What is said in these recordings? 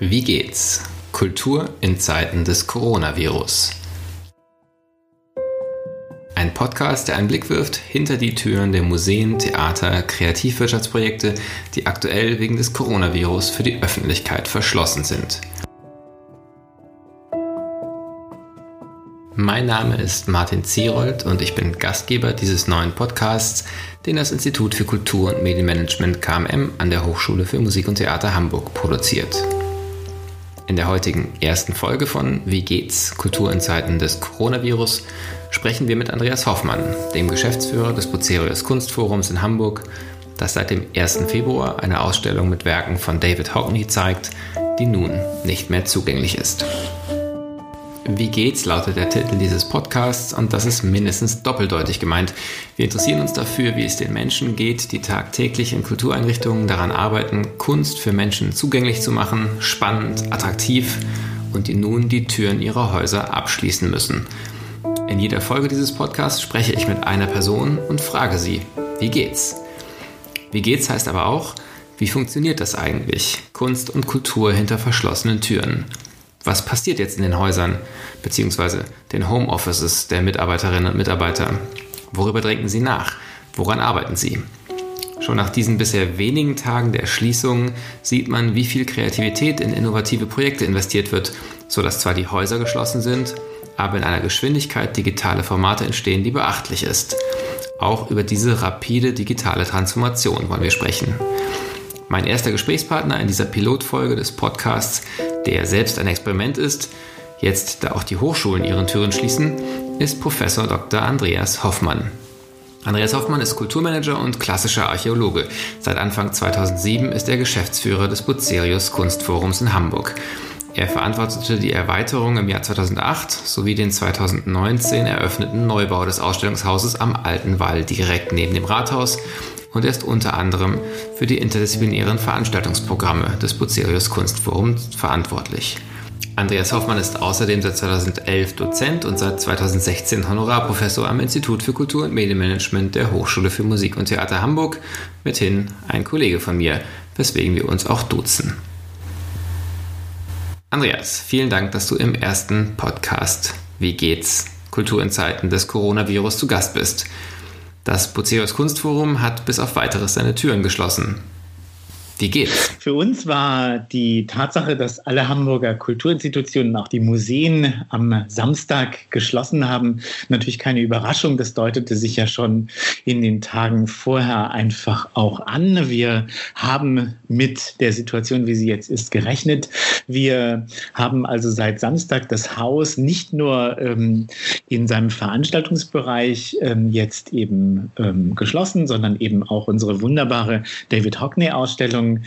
Wie geht's? Kultur in Zeiten des Coronavirus. Ein Podcast, der einen Blick wirft hinter die Türen der Museen, Theater, Kreativwirtschaftsprojekte, die aktuell wegen des Coronavirus für die Öffentlichkeit verschlossen sind. Mein Name ist Martin Zierold und ich bin Gastgeber dieses neuen Podcasts, den das Institut für Kultur und Medienmanagement KMM an der Hochschule für Musik und Theater Hamburg produziert. In der heutigen ersten Folge von Wie geht's? Kultur in Zeiten des Coronavirus sprechen wir mit Andreas Hoffmann, dem Geschäftsführer des Bucerius Kunstforums in Hamburg, das seit dem 1. Februar eine Ausstellung mit Werken von David Hockney zeigt, die nun nicht mehr zugänglich ist. Wie geht's lautet der Titel dieses Podcasts und das ist mindestens doppeldeutig gemeint. Wir interessieren uns dafür, wie es den Menschen geht, die tagtäglich in Kultureinrichtungen daran arbeiten, Kunst für Menschen zugänglich zu machen, spannend, attraktiv und die nun die Türen ihrer Häuser abschließen müssen. In jeder Folge dieses Podcasts spreche ich mit einer Person und frage sie, wie geht's? Wie geht's heißt aber auch, wie funktioniert das eigentlich? Kunst und Kultur hinter verschlossenen Türen was passiert jetzt in den Häusern bzw. den Homeoffices der Mitarbeiterinnen und Mitarbeiter? Worüber denken sie nach? Woran arbeiten sie? Schon nach diesen bisher wenigen Tagen der Schließung sieht man, wie viel Kreativität in innovative Projekte investiert wird, sodass zwar die Häuser geschlossen sind, aber in einer Geschwindigkeit digitale Formate entstehen, die beachtlich ist. Auch über diese rapide digitale Transformation wollen wir sprechen. Mein erster Gesprächspartner in dieser Pilotfolge des Podcasts der selbst ein Experiment ist, jetzt da auch die Hochschulen ihren Türen schließen, ist Professor Dr. Andreas Hoffmann. Andreas Hoffmann ist Kulturmanager und klassischer Archäologe. Seit Anfang 2007 ist er Geschäftsführer des Bucerius Kunstforums in Hamburg. Er verantwortete die Erweiterung im Jahr 2008 sowie den 2019 eröffneten Neubau des Ausstellungshauses am Alten Wall direkt neben dem Rathaus und er ist unter anderem für die interdisziplinären Veranstaltungsprogramme des Bucerius Kunstforums verantwortlich. Andreas Hoffmann ist außerdem seit 2011 Dozent und seit 2016 Honorarprofessor am Institut für Kultur und Medienmanagement der Hochschule für Musik und Theater Hamburg, mithin ein Kollege von mir, weswegen wir uns auch duzen. Andreas, vielen Dank, dass du im ersten Podcast Wie geht's? Kultur in Zeiten des Coronavirus zu Gast bist. Das Buceus Kunstforum hat bis auf weiteres seine Türen geschlossen. Wie geht's? Für uns war die Tatsache, dass alle Hamburger Kulturinstitutionen, auch die Museen, am Samstag geschlossen haben, natürlich keine Überraschung. Das deutete sich ja schon in den Tagen vorher einfach auch an. Wir haben mit der Situation, wie sie jetzt ist, gerechnet. Wir haben also seit Samstag das Haus nicht nur ähm, in seinem Veranstaltungsbereich ähm, jetzt eben ähm, geschlossen, sondern eben auch unsere wunderbare David Hockney-Ausstellung Ausstellung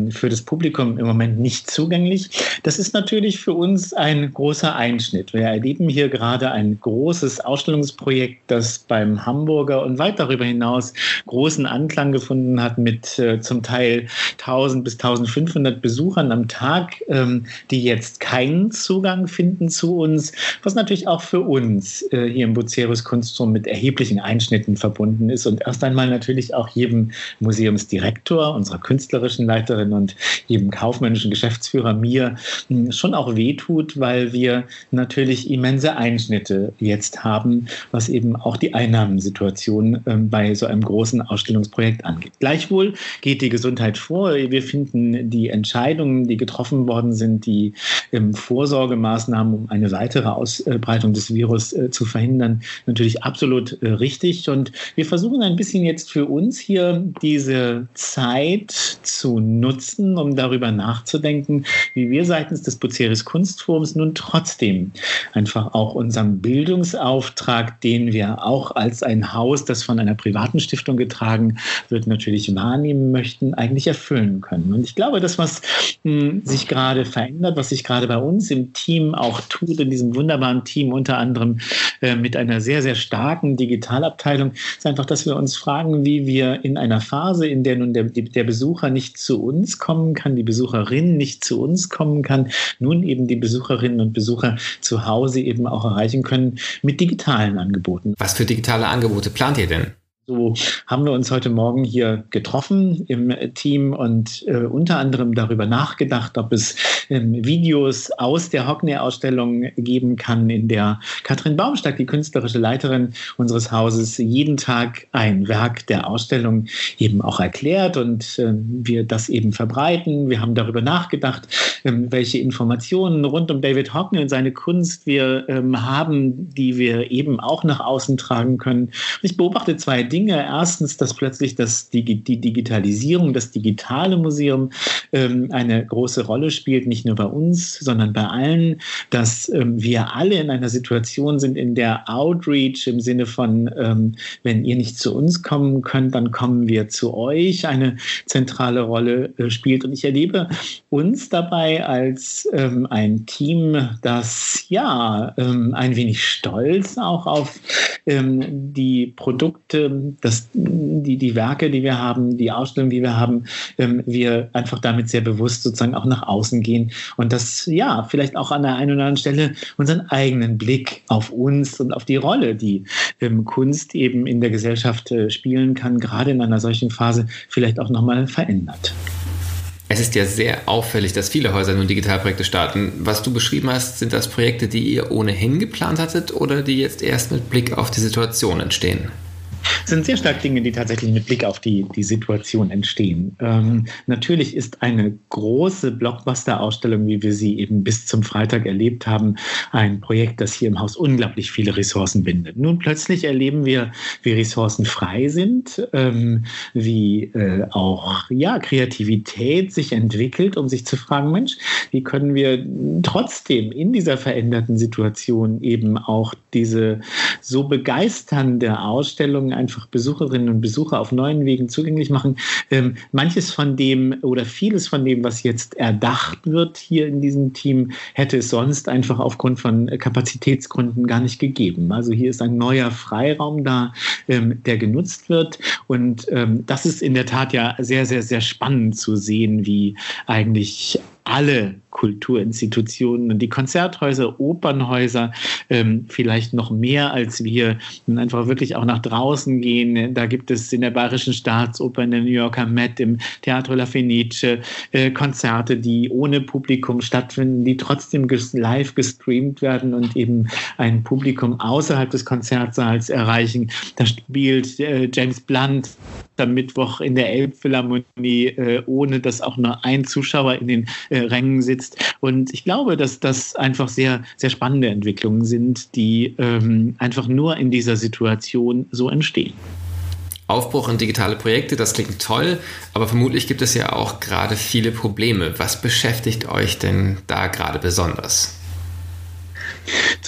ähm, für das Publikum im Moment nicht zugänglich. Das ist natürlich für uns ein großer Einschnitt. Wir erleben hier gerade ein großes Ausstellungsprojekt, das beim Hamburger und weit darüber hinaus großen Anklang gefunden hat mit äh, zum Teil 1000 bis 1500 Besuchern am Tag, ähm, die jetzt keinen Zugang finden zu uns, was natürlich auch für uns äh, hier im Bucerius Kunstturm mit erheblichen Einschnitten verbunden ist und erst einmal natürlich auch jedem Museumsdirektor, unserer Künstler künstlerischen Leiterin und eben kaufmännischen Geschäftsführer mir hm, schon auch wehtut, weil wir natürlich immense Einschnitte jetzt haben, was eben auch die Einnahmensituation ähm, bei so einem großen Ausstellungsprojekt angeht. Gleichwohl geht die Gesundheit vor. Wir finden die Entscheidungen, die getroffen worden sind, die ähm, Vorsorgemaßnahmen, um eine weitere Ausbreitung des Virus äh, zu verhindern, natürlich absolut äh, richtig. Und wir versuchen ein bisschen jetzt für uns hier diese Zeit zu nutzen, um darüber nachzudenken, wie wir seitens des Buceris Kunstforums nun trotzdem einfach auch unserem Bildungsauftrag, den wir auch als ein Haus, das von einer privaten Stiftung getragen wird, natürlich wahrnehmen möchten, eigentlich erfüllen können. Und ich glaube, das, was hm, sich gerade verändert, was sich gerade bei uns im Team auch tut, in diesem wunderbaren Team unter anderem äh, mit einer sehr, sehr starken Digitalabteilung, ist einfach, dass wir uns fragen, wie wir in einer Phase, in der nun der, der Besucher nicht zu uns kommen kann, die Besucherin nicht zu uns kommen kann, nun eben die Besucherinnen und Besucher zu Hause eben auch erreichen können mit digitalen Angeboten. Was für digitale Angebote plant ihr denn? So haben wir uns heute Morgen hier getroffen im Team und äh, unter anderem darüber nachgedacht, ob es ähm, Videos aus der Hockney-Ausstellung geben kann, in der Katrin Baumstack, die künstlerische Leiterin unseres Hauses, jeden Tag ein Werk der Ausstellung eben auch erklärt und äh, wir das eben verbreiten. Wir haben darüber nachgedacht, ähm, welche Informationen rund um David Hockney und seine Kunst wir ähm, haben, die wir eben auch nach außen tragen können. ich beobachte zwei Dinge. Erstens, dass plötzlich das, die, die Digitalisierung, das digitale Museum ähm, eine große Rolle spielt, nicht nur bei uns, sondern bei allen, dass ähm, wir alle in einer Situation sind, in der Outreach im Sinne von, ähm, wenn ihr nicht zu uns kommen könnt, dann kommen wir zu euch, eine zentrale Rolle äh, spielt. Und ich erlebe uns dabei als ähm, ein Team, das ja ähm, ein wenig stolz auch auf ähm, die Produkte, das, die, die Werke, die wir haben, die Ausstellung, die wir haben, ähm, wir einfach damit sehr bewusst sozusagen auch nach außen gehen und das ja vielleicht auch an der einen oder anderen Stelle unseren eigenen Blick auf uns und auf die Rolle, die ähm, Kunst eben in der Gesellschaft äh, spielen kann, gerade in einer solchen Phase vielleicht auch nochmal verändert. Es ist ja sehr auffällig, dass viele Häuser nun Digitalprojekte starten. Was du beschrieben hast, sind das Projekte, die ihr ohnehin geplant hattet oder die jetzt erst mit Blick auf die Situation entstehen? Es sind sehr stark Dinge, die tatsächlich mit Blick auf die, die Situation entstehen. Ähm, natürlich ist eine große Blockbuster-Ausstellung, wie wir sie eben bis zum Freitag erlebt haben, ein Projekt, das hier im Haus unglaublich viele Ressourcen bindet. Nun plötzlich erleben wir, wie Ressourcen frei sind, ähm, wie äh, auch ja, Kreativität sich entwickelt, um sich zu fragen, Mensch, wie können wir trotzdem in dieser veränderten Situation eben auch diese so begeisternde Ausstellung Ausstellungen einfach Besucherinnen und Besucher auf neuen Wegen zugänglich machen. Ähm, manches von dem oder vieles von dem, was jetzt erdacht wird hier in diesem Team, hätte es sonst einfach aufgrund von Kapazitätsgründen gar nicht gegeben. Also hier ist ein neuer Freiraum da, ähm, der genutzt wird. Und ähm, das ist in der Tat ja sehr, sehr, sehr spannend zu sehen, wie eigentlich alle Kulturinstitutionen die Konzerthäuser, Opernhäuser ähm, vielleicht noch mehr als wir einfach wirklich auch nach draußen gehen. Da gibt es in der Bayerischen Staatsoper, in der New Yorker Met, im Teatro La Fenice äh, Konzerte, die ohne Publikum stattfinden, die trotzdem live gestreamt werden und eben ein Publikum außerhalb des Konzertsaals erreichen. Da spielt äh, James Blunt am Mittwoch in der Elbphilharmonie, äh, ohne dass auch nur ein Zuschauer in den äh, Rängen sitzt. Und ich glaube, dass das einfach sehr, sehr spannende Entwicklungen sind, die ähm, einfach nur in dieser Situation so entstehen. Aufbruch in digitale Projekte, das klingt toll, aber vermutlich gibt es ja auch gerade viele Probleme. Was beschäftigt euch denn da gerade besonders?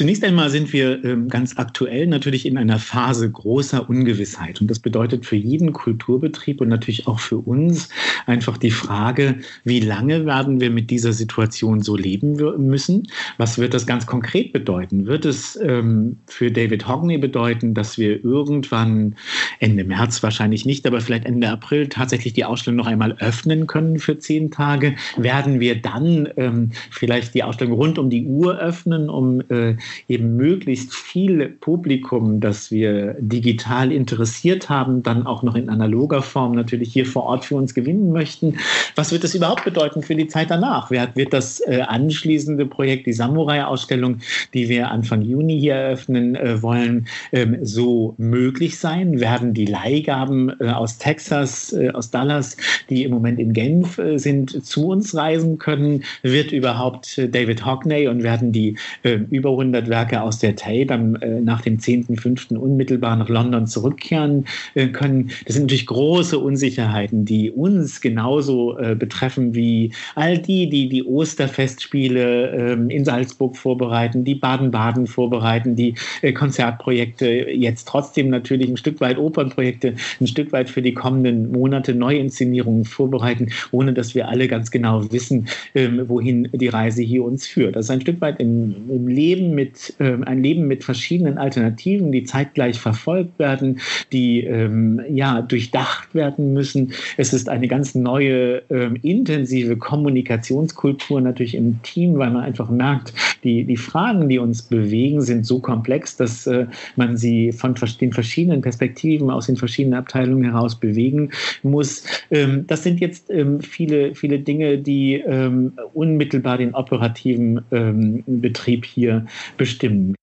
Zunächst einmal sind wir ähm, ganz aktuell natürlich in einer Phase großer Ungewissheit. Und das bedeutet für jeden Kulturbetrieb und natürlich auch für uns einfach die Frage, wie lange werden wir mit dieser Situation so leben müssen? Was wird das ganz konkret bedeuten? Wird es ähm, für David Hogney bedeuten, dass wir irgendwann Ende März wahrscheinlich nicht, aber vielleicht Ende April tatsächlich die Ausstellung noch einmal öffnen können für zehn Tage? Werden wir dann ähm, vielleicht die Ausstellung rund um die Uhr öffnen, um äh, eben möglichst viel Publikum, das wir digital interessiert haben, dann auch noch in analoger Form natürlich hier vor Ort für uns gewinnen möchten. Was wird das überhaupt bedeuten für die Zeit danach? Wird das äh, anschließende Projekt, die Samurai-Ausstellung, die wir Anfang Juni hier eröffnen äh, wollen, ähm, so möglich sein? Werden die Leihgaben äh, aus Texas, aus Dallas, die im Moment in Genf sind, zu uns reisen können? Wird überhaupt David Hockney und werden die über 100 Werke aus der Tay dann äh, nach dem 10.05. unmittelbar nach London zurückkehren äh, können. Das sind natürlich große Unsicherheiten, die uns genauso äh, betreffen wie all die, die die Osterfestspiele ähm, in Salzburg vorbereiten, die Baden-Baden vorbereiten, die äh, Konzertprojekte, jetzt trotzdem natürlich ein Stück weit Opernprojekte, ein Stück weit für die kommenden Monate Neuinszenierungen vorbereiten, ohne dass wir alle ganz genau wissen, ähm, wohin die Reise hier uns führt. Das ist ein Stück weit im, im Leben mit mit, ähm, ein Leben mit verschiedenen Alternativen, die zeitgleich verfolgt werden, die ähm, ja durchdacht werden müssen. Es ist eine ganz neue, ähm, intensive Kommunikationskultur natürlich im Team, weil man einfach merkt, die, die Fragen, die uns bewegen, sind so komplex, dass äh, man sie von den verschiedenen Perspektiven aus den verschiedenen Abteilungen heraus bewegen muss. Ähm, das sind jetzt ähm, viele, viele Dinge, die ähm, unmittelbar den operativen ähm, Betrieb hier bestimmen.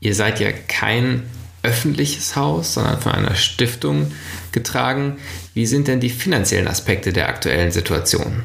Ihr seid ja kein öffentliches Haus, sondern von einer Stiftung getragen. Wie sind denn die finanziellen Aspekte der aktuellen Situation?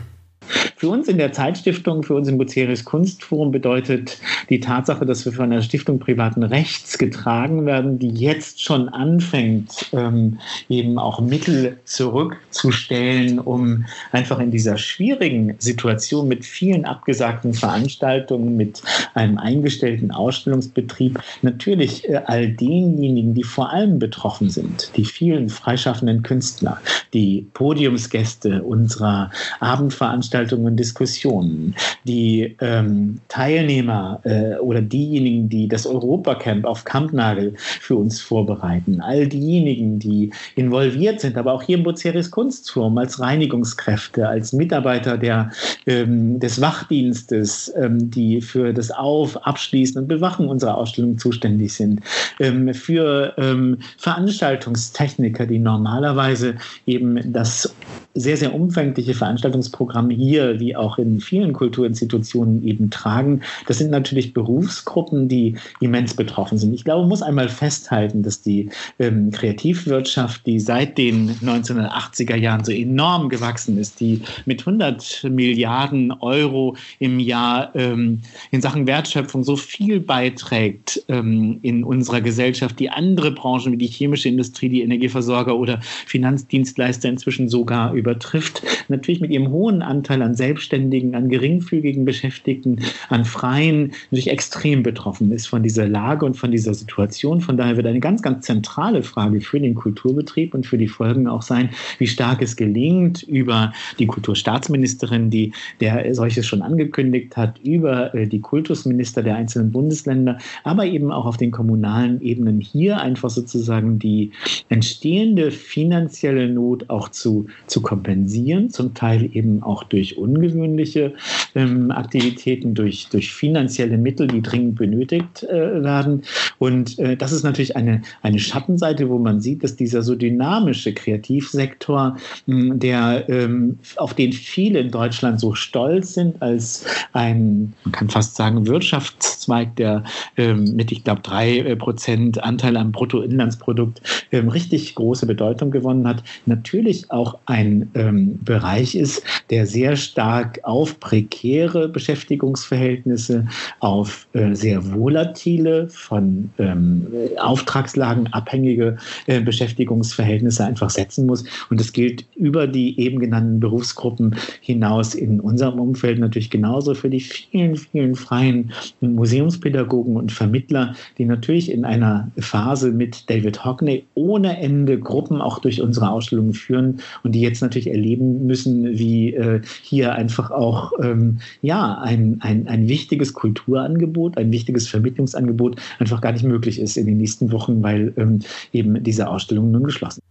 Für uns in der Zeitstiftung, für uns im Bucerius Kunstforum bedeutet die Tatsache, dass wir von einer Stiftung privaten Rechts getragen werden, die jetzt schon anfängt, ähm, eben auch Mittel zurückzustellen, um einfach in dieser schwierigen Situation mit vielen abgesagten Veranstaltungen, mit einem eingestellten Ausstellungsbetrieb, natürlich äh, all denjenigen, die vor allem betroffen sind, die vielen freischaffenden Künstler, die Podiumsgäste unserer Abendveranstaltungen, und Diskussionen. Die ähm, Teilnehmer äh, oder diejenigen, die das Europacamp auf Kampnagel für uns vorbereiten, all diejenigen, die involviert sind, aber auch hier im Buceris Kunstturm als Reinigungskräfte, als Mitarbeiter der, ähm, des Wachdienstes, ähm, die für das Auf-, Abschließen und Bewachen unserer Ausstellung zuständig sind, ähm, für ähm, Veranstaltungstechniker, die normalerweise eben das sehr, sehr umfängliche Veranstaltungsprogramm hier wie auch in vielen Kulturinstitutionen eben tragen. Das sind natürlich Berufsgruppen, die immens betroffen sind. Ich glaube, man muss einmal festhalten, dass die ähm, Kreativwirtschaft, die seit den 1980er Jahren so enorm gewachsen ist, die mit 100 Milliarden Euro im Jahr ähm, in Sachen Wertschöpfung so viel beiträgt ähm, in unserer Gesellschaft, die andere Branchen wie die chemische Industrie, die Energieversorger oder Finanzdienstleister inzwischen sogar übertrifft, natürlich mit ihrem hohen Anteil an Selbstständigen, an geringfügigen Beschäftigten, an Freien natürlich extrem betroffen ist von dieser Lage und von dieser Situation. Von daher wird eine ganz, ganz zentrale Frage für den Kulturbetrieb und für die Folgen auch sein, wie stark es gelingt, über die Kulturstaatsministerin, die der solches schon angekündigt hat, über äh, die Kultusminister der einzelnen Bundesländer, aber eben auch auf den kommunalen Ebenen hier einfach sozusagen die entstehende finanzielle Not auch zu, zu kompensieren, zum Teil eben auch durch ungewöhnliche ähm, Aktivitäten, durch, durch finanzielle Mittel, die dringend benötigt äh, werden. Und äh, das ist natürlich eine, eine Schattenseite, wo man sieht, dass dieser so dynamische Kreativsektor, mh, der ähm, auf den viele in Deutschland so stolz sind, als ein, man kann fast sagen, Wirtschaftszweig, der ähm, mit, ich glaube, drei äh, Prozent Anteil am Bruttoinlandsprodukt ähm, richtig große Bedeutung gewonnen hat, natürlich auch ein ähm, Bereich ist, der sehr stark auf prekäre Beschäftigungsverhältnisse, auf äh, sehr volatile, von ähm, Auftragslagen abhängige äh, Beschäftigungsverhältnisse einfach setzen muss. Und das gilt über die eben genannten Berufsgruppen hinaus in unserem Umfeld natürlich genauso für die vielen, vielen freien Museumspädagogen und Vermittler, die natürlich in einer Phase mit David Hockney ohne Ende Gruppen auch durch unsere Ausstellungen führen und die jetzt natürlich erleben müssen, wie äh, hier einfach auch ähm, ja, ein, ein, ein wichtiges Kulturangebot, ein wichtiges Vermittlungsangebot einfach gar nicht möglich ist in den nächsten Wochen, weil ähm, eben diese Ausstellungen nun geschlossen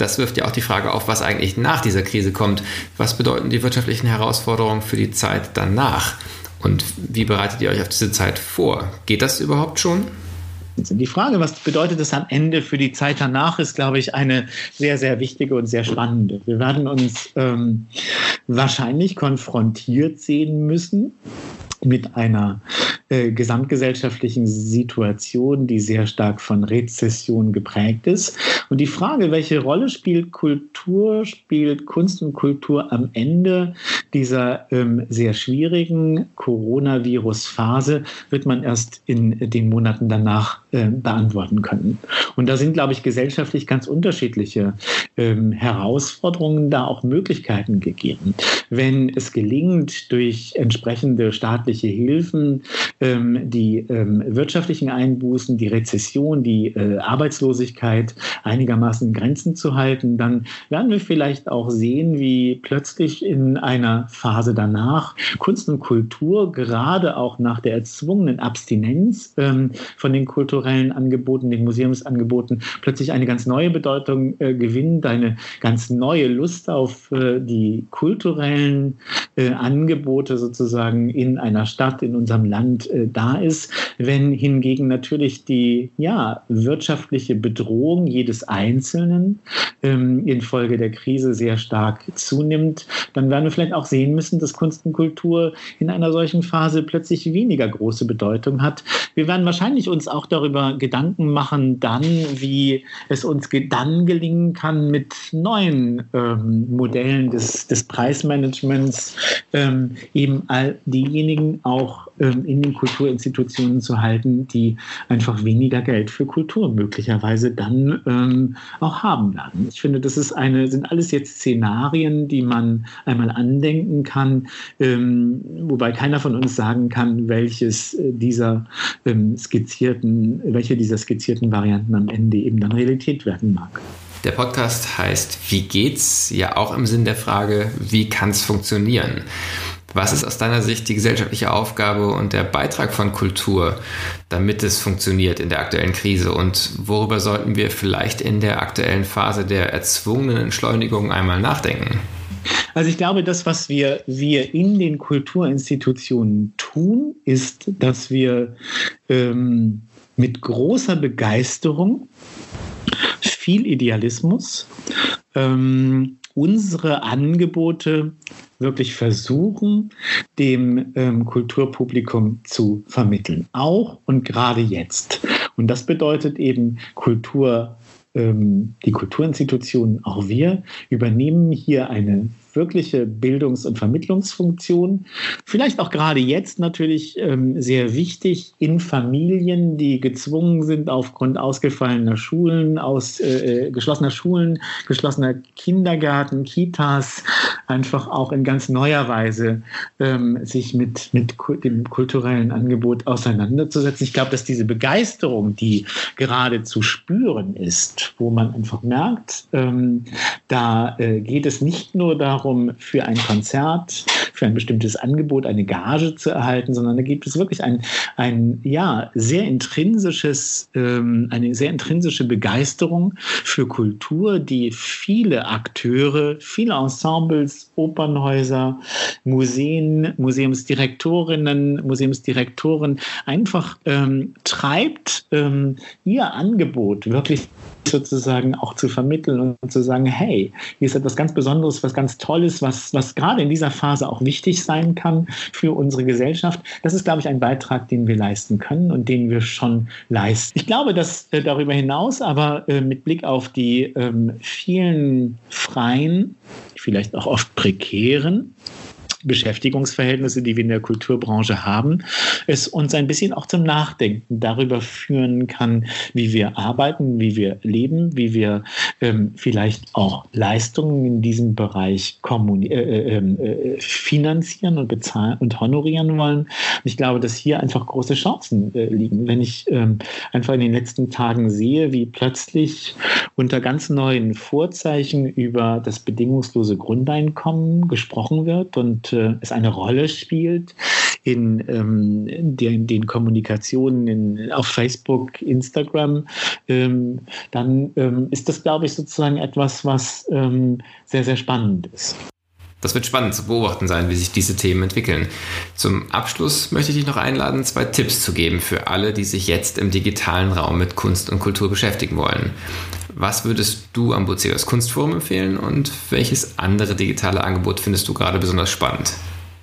das wirft ja auch die Frage auf, was eigentlich nach dieser Krise kommt. Was bedeuten die wirtschaftlichen Herausforderungen für die Zeit danach? Und wie bereitet ihr euch auf diese Zeit vor? Geht das überhaupt schon? Die Frage, was bedeutet es am Ende für die Zeit danach, ist, glaube ich, eine sehr, sehr wichtige und sehr spannende. Wir werden uns ähm, wahrscheinlich konfrontiert sehen müssen mit einer äh, gesamtgesellschaftlichen Situation, die sehr stark von Rezession geprägt ist. Und die Frage, welche Rolle spielt Kultur, spielt Kunst und Kultur am Ende dieser ähm, sehr schwierigen Coronavirus-Phase, wird man erst in den Monaten danach äh, beantworten können. Und da sind, glaube ich, gesellschaftlich ganz unterschiedliche ähm, Herausforderungen, da auch Möglichkeiten gegeben. Wenn es gelingt, durch entsprechende staatliche Hilfen ähm, die ähm, wirtschaftlichen Einbußen, die Rezession, die äh, Arbeitslosigkeit einigermaßen in Grenzen zu halten, dann werden wir vielleicht auch sehen, wie plötzlich in einer Phase danach Kunst und Kultur gerade auch nach der erzwungenen Abstinenz ähm, von den kulturellen Angeboten, den Museumsangeboten, plötzlich eine ganz neue Bedeutung äh, gewinnt, eine ganz neue Lust auf äh, die kulturellen äh, Angebote sozusagen in einer Stadt, in unserem Land äh, da ist. Wenn hingegen natürlich die ja, wirtschaftliche Bedrohung jedes Einzelnen ähm, infolge der Krise sehr stark zunimmt, dann werden wir vielleicht auch sehen müssen, dass Kunst und Kultur in einer solchen Phase plötzlich weniger große Bedeutung hat. Wir werden wahrscheinlich uns auch darüber Gedanken machen, dann, wie es uns dann gelingen kann, mit neuen ähm, Modellen des, des Preismanagements ähm, eben all diejenigen auch ähm, in den Kulturinstitutionen zu halten, die einfach weniger Geld für Kultur möglicherweise dann ähm, auch haben werden. Ich finde, das ist eine, sind alles jetzt Szenarien, die man einmal andenken kann, ähm, wobei keiner von uns sagen kann, welches dieser ähm, skizzierten, welche dieser skizzierten Varianten am Ende eben dann Realität werden mag. Der Podcast heißt Wie geht's? Ja, auch im Sinn der Frage, wie kann es funktionieren? Was ist aus deiner Sicht die gesellschaftliche Aufgabe und der Beitrag von Kultur, damit es funktioniert in der aktuellen Krise? Und worüber sollten wir vielleicht in der aktuellen Phase der erzwungenen Entschleunigung einmal nachdenken? Also ich glaube, das, was wir, wir in den Kulturinstitutionen tun, ist, dass wir ähm, mit großer Begeisterung, viel Idealismus, ähm, unsere Angebote wirklich versuchen, dem ähm, Kulturpublikum zu vermitteln. Auch und gerade jetzt. Und das bedeutet eben Kultur ähm, die Kulturinstitutionen, auch wir, übernehmen hier eine wirkliche Bildungs- und Vermittlungsfunktion. Vielleicht auch gerade jetzt natürlich ähm, sehr wichtig in Familien, die gezwungen sind, aufgrund ausgefallener Schulen, aus äh, äh geschlossener Schulen, geschlossener Kindergarten, Kitas, einfach auch in ganz neuer Weise ähm, sich mit, mit dem kulturellen Angebot auseinanderzusetzen. Ich glaube, dass diese Begeisterung, die gerade zu spüren ist, wo man einfach merkt, ähm, da äh, geht es nicht nur darum, darum, für ein Konzert, für ein bestimmtes Angebot eine Gage zu erhalten, sondern da gibt es wirklich ein, ein ja, sehr intrinsisches, ähm, eine sehr intrinsische Begeisterung für Kultur, die viele Akteure, viele Ensembles, Opernhäuser, Museen, Museumsdirektorinnen, Museumsdirektoren einfach ähm, treibt, ähm, ihr Angebot wirklich sozusagen auch zu vermitteln und zu sagen, hey, hier ist etwas ganz Besonderes, was ganz Tolles, was, was gerade in dieser Phase auch wichtig sein kann für unsere Gesellschaft. Das ist, glaube ich, ein Beitrag, den wir leisten können und den wir schon leisten. Ich glaube, dass äh, darüber hinaus aber äh, mit Blick auf die ähm, vielen freien, vielleicht auch oft prekären Beschäftigungsverhältnisse, die wir in der Kulturbranche haben, es uns ein bisschen auch zum Nachdenken darüber führen kann, wie wir arbeiten, wie wir leben, wie wir ähm, vielleicht auch Leistungen in diesem Bereich äh, äh, ähm, äh, finanzieren und bezahlen und honorieren wollen. Und ich glaube, dass hier einfach große Chancen äh, liegen. Wenn ich ähm, einfach in den letzten Tagen sehe, wie plötzlich unter ganz neuen Vorzeichen über das bedingungslose Grundeinkommen gesprochen wird und äh, es eine Rolle spielt in ähm, den, den Kommunikationen in, auf Facebook, Instagram, ähm, dann ähm, ist das, glaube ich, sozusagen etwas, was ähm, sehr, sehr spannend ist. Das wird spannend zu beobachten sein, wie sich diese Themen entwickeln. Zum Abschluss möchte ich dich noch einladen, zwei Tipps zu geben für alle, die sich jetzt im digitalen Raum mit Kunst und Kultur beschäftigen wollen. Was würdest du am Buceus Kunstforum empfehlen und welches andere digitale Angebot findest du gerade besonders spannend?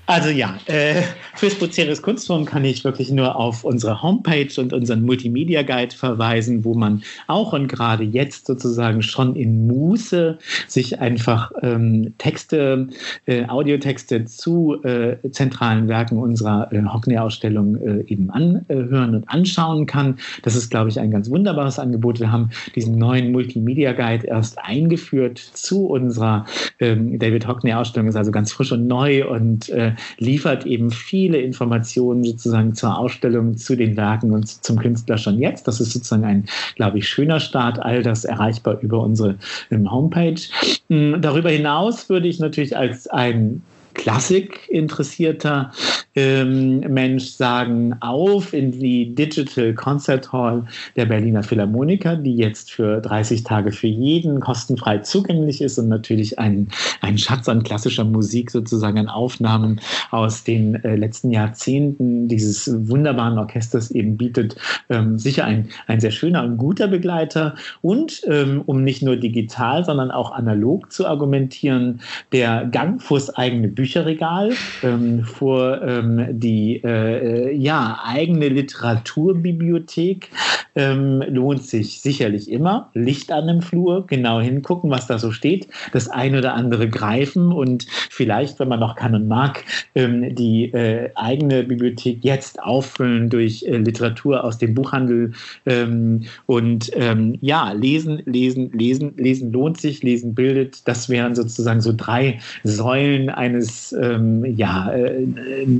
Also ja, äh, fürs Bucerius Kunstforum kann ich wirklich nur auf unsere Homepage und unseren Multimedia Guide verweisen, wo man auch und gerade jetzt sozusagen schon in Muße sich einfach ähm, Texte, äh, Audiotexte zu äh, zentralen Werken unserer äh, Hockney-Ausstellung äh, eben anhören und anschauen kann. Das ist, glaube ich, ein ganz wunderbares Angebot. Wir haben diesen neuen Multimedia Guide erst eingeführt zu unserer ähm, David Hockney-Ausstellung, ist also ganz frisch und neu und äh, liefert eben viele Informationen sozusagen zur Ausstellung, zu den Werken und zum Künstler schon jetzt. Das ist sozusagen ein, glaube ich, schöner Start. All das erreichbar über unsere ähm, Homepage. Hm, darüber hinaus würde ich natürlich als ein Klassik-interessierter ähm, Mensch sagen, auf in die Digital Concert Hall der Berliner Philharmoniker, die jetzt für 30 Tage für jeden kostenfrei zugänglich ist und natürlich ein, ein Schatz an klassischer Musik sozusagen an Aufnahmen aus den äh, letzten Jahrzehnten dieses wunderbaren Orchesters eben bietet. Ähm, sicher ein, ein sehr schöner und guter Begleiter und ähm, um nicht nur digital, sondern auch analog zu argumentieren, der Gang vors eigene Bücherregal, ähm, vor ähm, die äh, ja, eigene Literaturbibliothek ähm, lohnt sich sicherlich immer. Licht an dem Flur, genau hingucken, was da so steht, das eine oder andere greifen und vielleicht, wenn man noch kann und mag, ähm, die äh, eigene Bibliothek jetzt auffüllen durch äh, Literatur aus dem Buchhandel ähm, und ähm, ja, lesen, lesen, lesen, lesen lohnt sich, lesen bildet. Das wären sozusagen so drei Säulen eines ähm, ja, äh,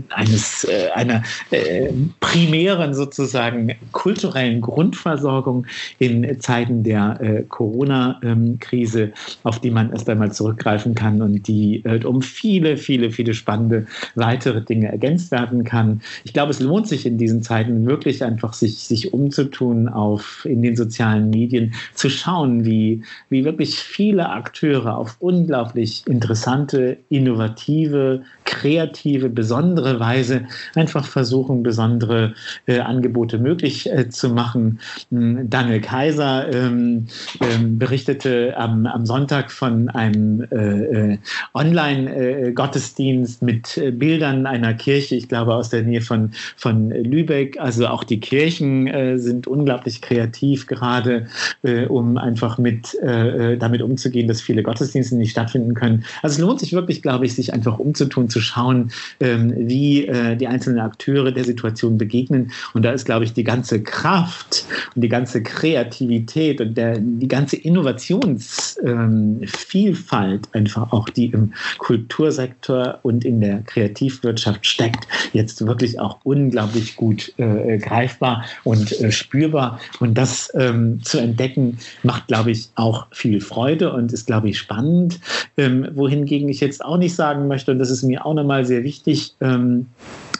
eines, äh, einer äh, primären sozusagen kulturellen Grundversorgung in Zeiten der äh, Corona-Krise, auf die man erst einmal zurückgreifen kann und die äh, um viele, viele, viele spannende weitere Dinge ergänzt werden kann. Ich glaube, es lohnt sich in diesen Zeiten wirklich einfach, sich, sich umzutun auf in den sozialen Medien, zu schauen, wie, wie wirklich viele Akteure auf unglaublich interessante, innovative, Perspektive kreative, besondere Weise einfach versuchen, besondere äh, Angebote möglich äh, zu machen. Hm, Daniel Kaiser ähm, ähm, berichtete am, am, Sonntag von einem äh, äh Online-Gottesdienst mit äh, Bildern einer Kirche, ich glaube aus der Nähe von, von Lübeck. Also auch die Kirchen äh, sind unglaublich kreativ gerade, um einfach mit damit umzugehen, dass viele Gottesdienste nicht stattfinden können. Also es lohnt sich wirklich, glaube ich, sich einfach umzutun, zu schauen, ähm, wie äh, die einzelnen Akteure der Situation begegnen. Und da ist, glaube ich, die ganze Kraft und die ganze Kreativität und der, die ganze Innovationsvielfalt ähm, einfach auch, die im Kultursektor und in der Kreativwirtschaft steckt, jetzt wirklich auch unglaublich gut äh, greifbar und äh, spürbar. Und das ähm, zu entdecken, macht, glaube ich, auch viel Freude und ist, glaube ich, spannend. Ähm, wohingegen ich jetzt auch nicht sagen möchte, und das ist mir auch nochmal sehr wichtig, ähm,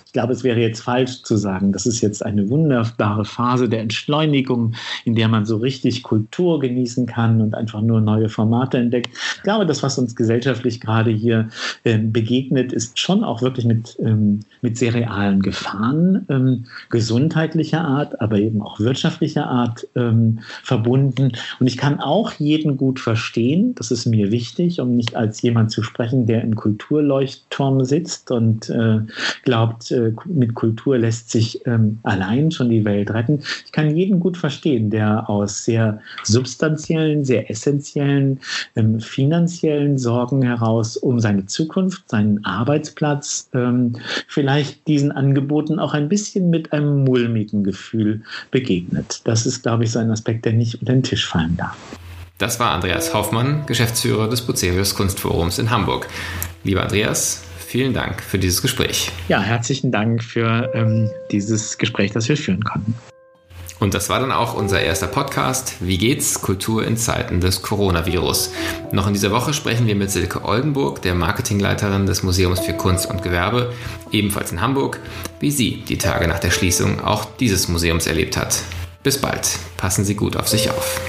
ich glaube, es wäre jetzt falsch zu sagen, das ist jetzt eine wunderbare Phase der Entschleunigung, in der man so richtig Kultur genießen kann und einfach nur neue Formate entdeckt. Ich glaube, das, was uns gesellschaftlich gerade hier äh, begegnet, ist schon auch wirklich mit, ähm, mit sehr realen Gefahren ähm, gesundheitlicher Art, aber eben auch wirtschaftlicher Art ähm, verbunden. Und ich kann auch jeden gut verstehen, das ist mir wichtig, um nicht als jemand zu sprechen, der im Kulturleuchtturm sitzt und äh, glaubt, äh, mit Kultur lässt sich ähm, allein schon die Welt retten. Ich kann jeden gut verstehen, der aus sehr substanziellen, sehr essentiellen, ähm, finanziellen Sorgen heraus um seine Zukunft, seinen Arbeitsplatz, ähm, vielleicht diesen Angeboten auch ein bisschen mit einem mulmigen Gefühl begegnet. Das ist, glaube ich, so ein Aspekt, der nicht unter den Tisch fallen darf. Das war Andreas Hoffmann, Geschäftsführer des Bucerius Kunstforums in Hamburg. Lieber Andreas, vielen Dank für dieses Gespräch. Ja, herzlichen Dank für ähm, dieses Gespräch, das wir führen konnten. Und das war dann auch unser erster Podcast. Wie geht's? Kultur in Zeiten des Coronavirus. Noch in dieser Woche sprechen wir mit Silke Oldenburg, der Marketingleiterin des Museums für Kunst und Gewerbe, ebenfalls in Hamburg, wie sie die Tage nach der Schließung auch dieses Museums erlebt hat. Bis bald. Passen Sie gut auf sich auf.